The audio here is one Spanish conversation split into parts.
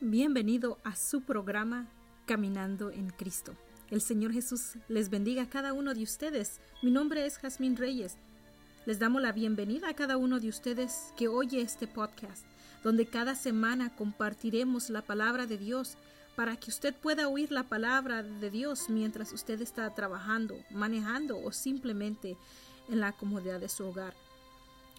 Bienvenido a su programa Caminando en Cristo. El Señor Jesús les bendiga a cada uno de ustedes. Mi nombre es Jazmín Reyes. Les damos la bienvenida a cada uno de ustedes que oye este podcast, donde cada semana compartiremos la palabra de Dios para que usted pueda oír la palabra de Dios mientras usted está trabajando, manejando o simplemente en la comodidad de su hogar.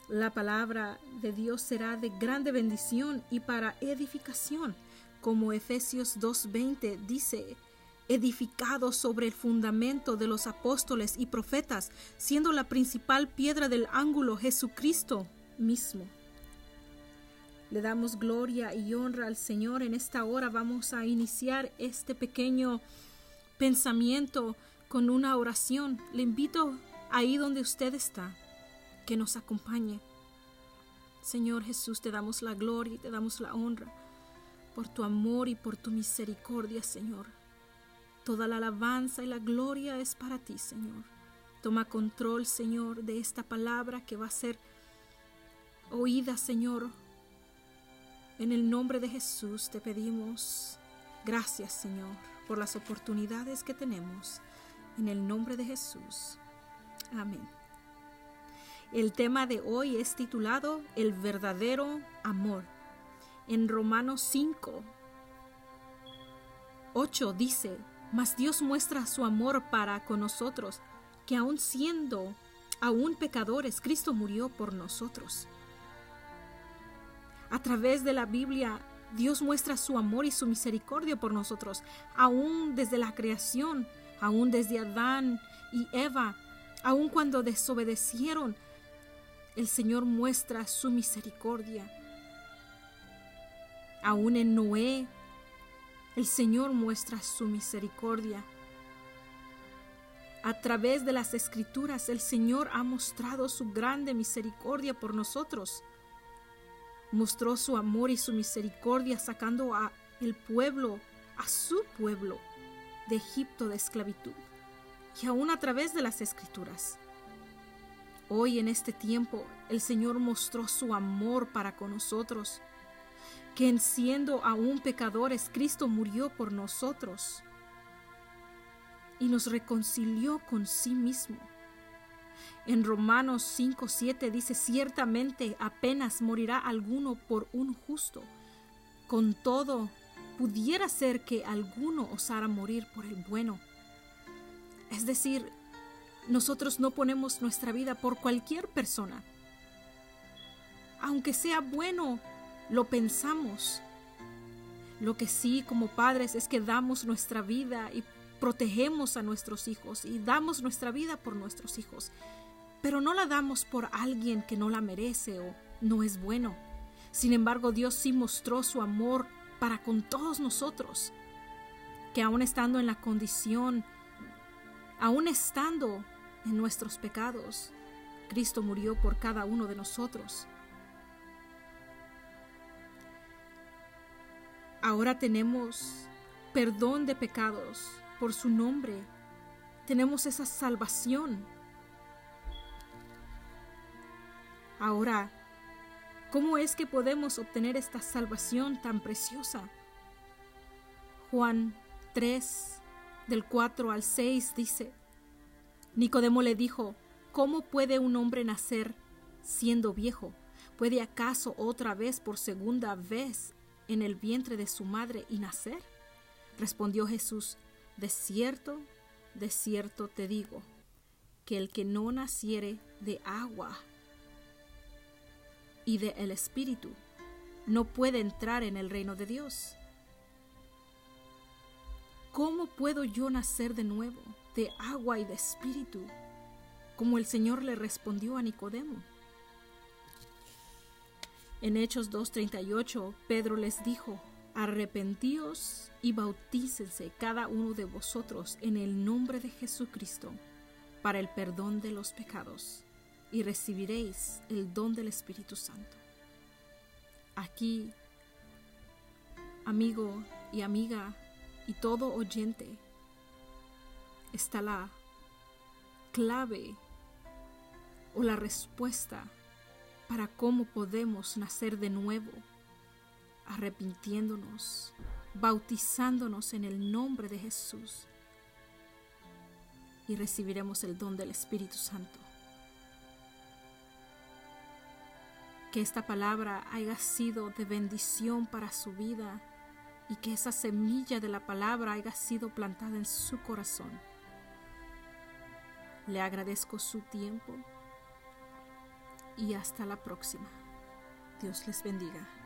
La palabra de Dios será de grande bendición y para edificación, como Efesios 2.20 dice, edificado sobre el fundamento de los apóstoles y profetas, siendo la principal piedra del ángulo Jesucristo mismo. Le damos gloria y honra al Señor. En esta hora vamos a iniciar este pequeño pensamiento con una oración. Le invito ahí donde usted está, que nos acompañe. Señor Jesús, te damos la gloria y te damos la honra por tu amor y por tu misericordia, Señor. Toda la alabanza y la gloria es para ti, Señor. Toma control, Señor, de esta palabra que va a ser oída, Señor. En el nombre de Jesús te pedimos gracias, Señor, por las oportunidades que tenemos. En el nombre de Jesús. Amén. El tema de hoy es titulado El verdadero amor. En Romanos 5, 8 dice, Mas Dios muestra su amor para con nosotros, que aun siendo aún pecadores, Cristo murió por nosotros. A través de la Biblia, Dios muestra su amor y su misericordia por nosotros, aún desde la creación, aún desde Adán y Eva, aun cuando desobedecieron, el Señor muestra su misericordia. Aún en Noé, el Señor muestra su misericordia. A través de las escrituras, el Señor ha mostrado su grande misericordia por nosotros. Mostró su amor y su misericordia sacando a el pueblo, a su pueblo, de Egipto de esclavitud. Y aún a través de las escrituras. Hoy en este tiempo el Señor mostró su amor para con nosotros, que en siendo aún pecadores Cristo murió por nosotros y nos reconcilió con sí mismo. En Romanos 5:7 dice, ciertamente apenas morirá alguno por un justo. Con todo, pudiera ser que alguno osara morir por el bueno. Es decir, nosotros no ponemos nuestra vida por cualquier persona. Aunque sea bueno, lo pensamos. Lo que sí como padres es que damos nuestra vida y protegemos a nuestros hijos y damos nuestra vida por nuestros hijos, pero no la damos por alguien que no la merece o no es bueno. Sin embargo, Dios sí mostró su amor para con todos nosotros, que aún estando en la condición, aún estando en nuestros pecados. Cristo murió por cada uno de nosotros. Ahora tenemos perdón de pecados por su nombre. Tenemos esa salvación. Ahora, ¿cómo es que podemos obtener esta salvación tan preciosa? Juan 3, del 4 al 6 dice, Nicodemo le dijo, ¿Cómo puede un hombre nacer siendo viejo? ¿Puede acaso otra vez por segunda vez en el vientre de su madre y nacer? Respondió Jesús, de cierto, de cierto te digo, que el que no naciere de agua y de el Espíritu, no puede entrar en el reino de Dios. ¿Cómo puedo yo nacer de nuevo? De agua y de espíritu, como el Señor le respondió a Nicodemo. En Hechos 2.38, Pedro les dijo, Arrepentíos y bautícense cada uno de vosotros en el nombre de Jesucristo para el perdón de los pecados, y recibiréis el don del Espíritu Santo. Aquí, amigo y amiga y todo oyente, está la clave o la respuesta para cómo podemos nacer de nuevo. arrepintiéndonos, bautizándonos en el nombre de Jesús y recibiremos el don del Espíritu Santo. Que esta palabra haya sido de bendición para su vida y que esa semilla de la palabra haya sido plantada en su corazón. Le agradezco su tiempo y hasta la próxima. Dios les bendiga.